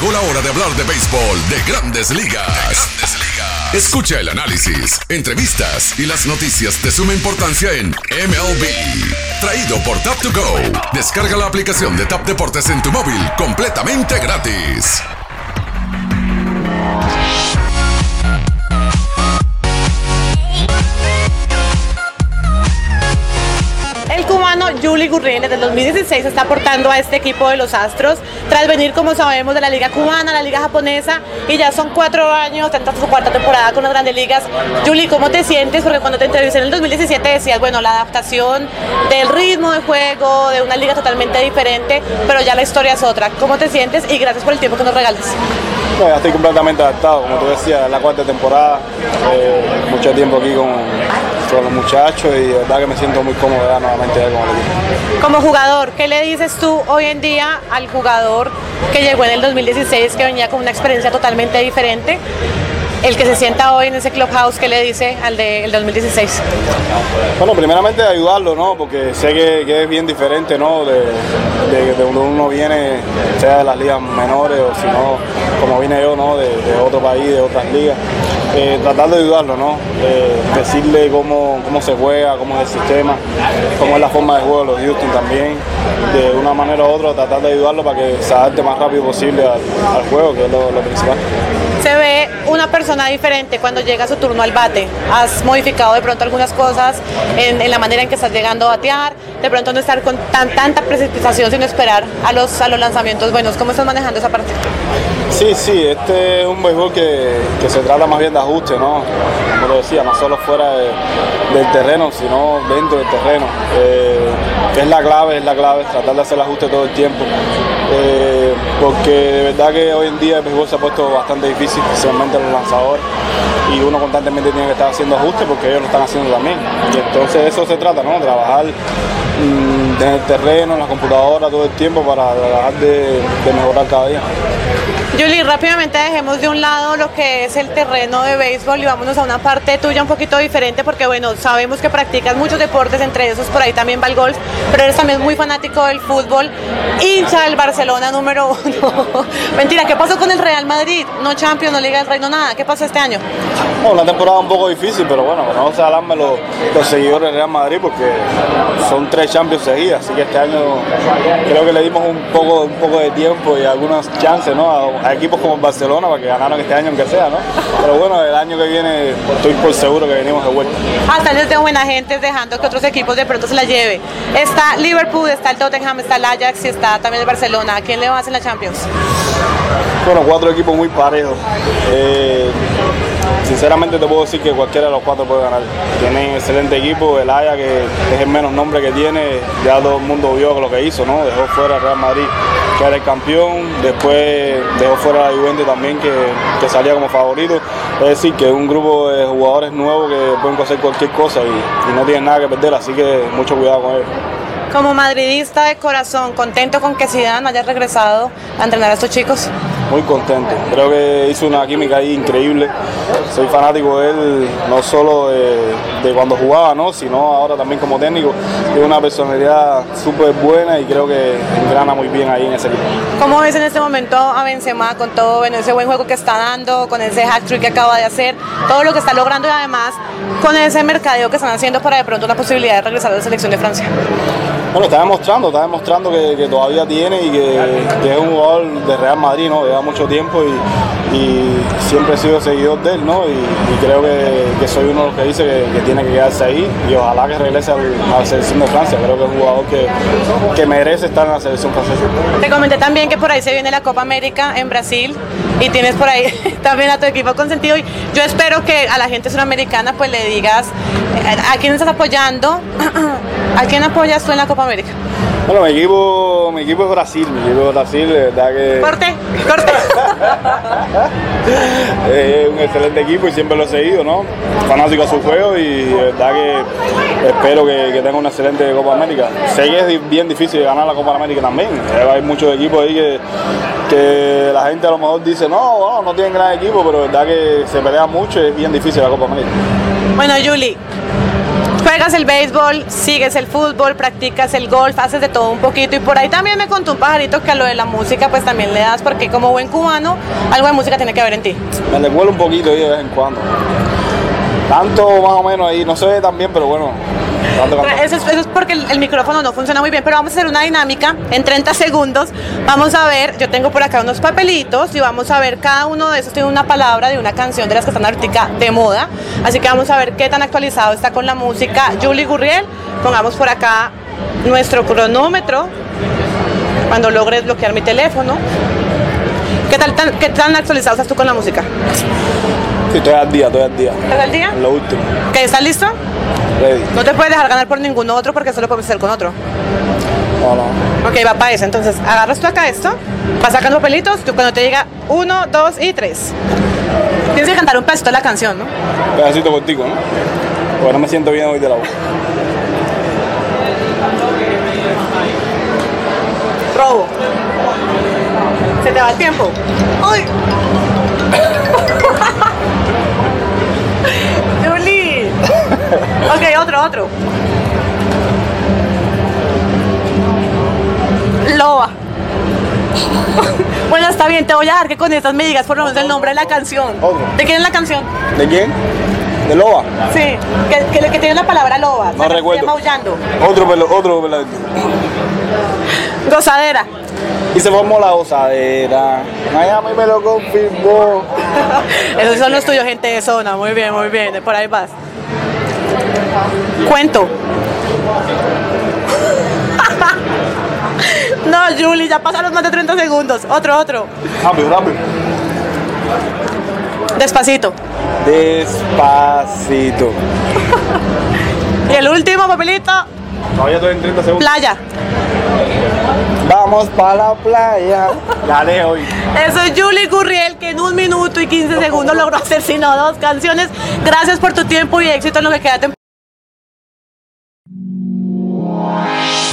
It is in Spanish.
Llegó la hora de hablar de béisbol de grandes ligas. Escucha el análisis, entrevistas y las noticias de suma importancia en MLB. Traído por Tap to Go. Descarga la aplicación de Tap Deportes en tu móvil completamente gratis. Cubano Juli Gurriel desde el 2016 está aportando a este equipo de los Astros tras venir, como sabemos, de la Liga Cubana, la Liga Japonesa y ya son cuatro años, esta su cuarta temporada con las grandes ligas. Juli, ¿cómo te sientes? Porque cuando te entrevisté en el 2017 decías, bueno, la adaptación del ritmo de juego, de una liga totalmente diferente, pero ya la historia es otra. ¿Cómo te sientes? Y gracias por el tiempo que nos regalas. Ya estoy completamente adaptado, como tú decías, la cuarta temporada, eh, mucho tiempo aquí con, con los muchachos y de verdad que me siento muy cómodo ya nuevamente con el equipo. Como jugador, ¿qué le dices tú hoy en día al jugador que llegó en el 2016, que venía con una experiencia totalmente diferente? El que se sienta hoy en ese clubhouse, ¿qué le dice al del 2016? Bueno, primeramente ayudarlo, ¿no? Porque sé que, que es bien diferente, ¿no? De, de, de donde uno viene, sea de las ligas menores o si no, como vine yo, ¿no? De, de otro país, de otras ligas. Eh, tratar de ayudarlo, ¿no? Eh, decirle cómo, cómo se juega, cómo es el sistema, cómo es la forma de juego de los Houston también. De una manera u otra, tratar de ayudarlo para que se adapte más rápido posible al, juego, que es lo, principal. Se ve una persona diferente cuando llega su turno al bate. Has modificado de pronto algunas cosas en, la manera en que estás llegando a batear, de pronto no estar con tan, tanta precipitación, sino esperar a los, a los lanzamientos buenos. ¿Cómo estás manejando esa parte? Sí, sí, este es un béisbol que, se trata más bien de ajuste, ¿no? Como lo decía, no solo fuera de- del terreno, sino dentro del terreno. Eh, es la clave, es la clave, tratar de hacer el ajuste todo el tiempo. Eh, porque de verdad que hoy en día el béisbol se ha puesto bastante difícil, especialmente los lanzadores. Y uno constantemente tiene que estar haciendo ajustes porque ellos lo están haciendo también. Y entonces eso se trata, ¿no? Trabajar mm, en el terreno, en la computadora todo el tiempo para tratar de mejorar cada día. Julie, rápidamente dejemos de un lado lo que es el terreno de béisbol y vámonos a una parte tuya un poquito diferente porque bueno, sabemos que practicas muchos deportes, entre esos por ahí también va el golf, pero eres también muy fanático del fútbol, hincha del Barcelona número uno. Mentira, ¿qué pasó con el Real Madrid? No Champions, no Liga del Reino, nada. ¿Qué pasó este año? Bueno, una temporada un poco difícil, pero bueno, no se alarmen los, los seguidores del Real Madrid porque son tres Champions seguidas, así que este año creo que le dimos un poco, un poco de tiempo y algunas chances ¿no? a, a equipos como el Barcelona para que ganaran este año aunque sea, ¿no? Pero bueno, el año que viene estoy por seguro que venimos de vuelta. Hasta desde buena gente dejando que otros equipos de pronto se la lleve. Está Liverpool, está el Tottenham, está el Ajax y está también el Barcelona. ¿A quién le vas en la Champions? Bueno, cuatro equipos muy parejos. Eh, sinceramente te puedo decir que cualquiera de los cuatro puede ganar. Tienen excelente equipo, el Ajax que es el menos nombre que tiene, ya todo el mundo vio lo que hizo, ¿no? Dejó fuera al Real Madrid, que era el campeón, después fuera la Juventus también, que, que salía como favorito. Es decir, que es un grupo de jugadores nuevos que pueden hacer cualquier cosa y, y no tienen nada que perder, así que mucho cuidado con ellos. Como madridista de corazón, contento con que Zidane haya regresado a entrenar a estos chicos. Muy contento. Creo que hizo una química ahí increíble. Soy fanático de él, no solo de, cuando jugaba, ¿no? sino ahora también como técnico. Tiene una personalidad súper buena y creo que engrana muy bien ahí en ese equipo. ¿Cómo ves en este momento a Benzema con todo ese buen juego que está dando, con ese hat trick que acaba de hacer, todo lo que está logrando y además con ese mercadeo que están haciendo para de pronto una posibilidad de regresar a la selección de Francia? Bueno, está demostrando, está demostrando que, todavía tiene y que, es un jugador de Real Madrid, ¿no? Lleva mucho tiempo y, siempre he sido seguidor de él, ¿no? Y, creo que, soy uno de los que dice que, tiene que quedarse ahí y ojalá que regrese a la selección de Francia. Creo que es un jugador que merece estar en la selección francesa. Te comenté también que por ahí se viene la Copa América en Brasil y tienes por ahí también a tu equipo consentido y yo espero que a la gente sudamericana pues le digas eh, a quién estás apoyando, a quién apoyas tú en la Copa América. Bueno, mi equipo, mi equipo es Brasil, mi equipo es Brasil, de verdad que Corte, corte. es un excelente equipo y siempre lo he seguido, ¿no? Fanático a su juego y de verdad que espero que, que tenga una excelente Copa América. Sé que es bien difícil ganar la Copa América también. Hay muchos equipos ahí que, que la gente a lo mejor dice, no, no, no tienen gran equipo, pero de verdad que se pelea mucho y es bien difícil la Copa América. Bueno, Julie, Juegas el béisbol, sigues el fútbol, practicas el golf, haces de todo un poquito y por ahí también me contó un pajarito que a lo de la música pues también le das porque como buen cubano algo de música tiene que ver en ti. Me le vuelo un poquito ahí de vez en cuando. Tanto más o menos ahí, no ve tan bien, pero bueno. Eso es, eso es porque el, el micrófono no funciona muy bien, pero vamos a hacer una dinámica en 30 segundos. Vamos a ver, yo tengo por acá unos papelitos y vamos a ver cada uno de esos tiene una palabra de una canción de las que están ahorita de moda. Así que vamos a ver qué tan actualizado está con la música. Julie Gurriel, pongamos por acá nuestro cronómetro cuando logres bloquear mi teléfono. ¿Qué, tal, tan, ¿Qué tan actualizado estás tú con la música? Sí, estoy al día, estoy al día. ¿Estás al día? En lo último. ¿Qué, ¿Estás listo? Ready. No te puedes dejar ganar por ningún otro porque eso lo podemos hacer con otro. No, no. Ok, va para eso. Entonces, agarras tú acá esto, vas sacando papelitos, tú cuando te diga uno, dos y tres. Tienes que cantar un pedacito de la canción, ¿no? Pedacito cortico, ¿no? No me siento bien hoy de la voz. Robo. Se te va el tiempo. ¡Ay! Ok, otro, otro. Loba. Bueno, está bien, te voy a dar que con estas me digas por lo menos el nombre de la canción. Otro. ¿De quién es la canción? ¿De quién? ¿De Loba? Sí, que, que, que tiene la palabra loba. No recuerdo. Maullando. Otro pelo, otro pelo. Gozadera. Y se formó la osadera. Miami me lo confirmó. Esos son los tuyos, gente de zona. Muy bien, muy bien. Por ahí vas. Cuento. No, Julie, ya pasaron más de 30 segundos. Otro, otro. Rápido, rápido. Despacito. Despacito. Y el último papelito, Todavía estoy en 30 segundos. playa. Vamos para la playa. Gané hoy. Eso es Julie Gurriel, que en un minuto y 15 segundos logró hacer sino dos canciones. Gracias por tu tiempo y éxito en lo que queda. Thank you.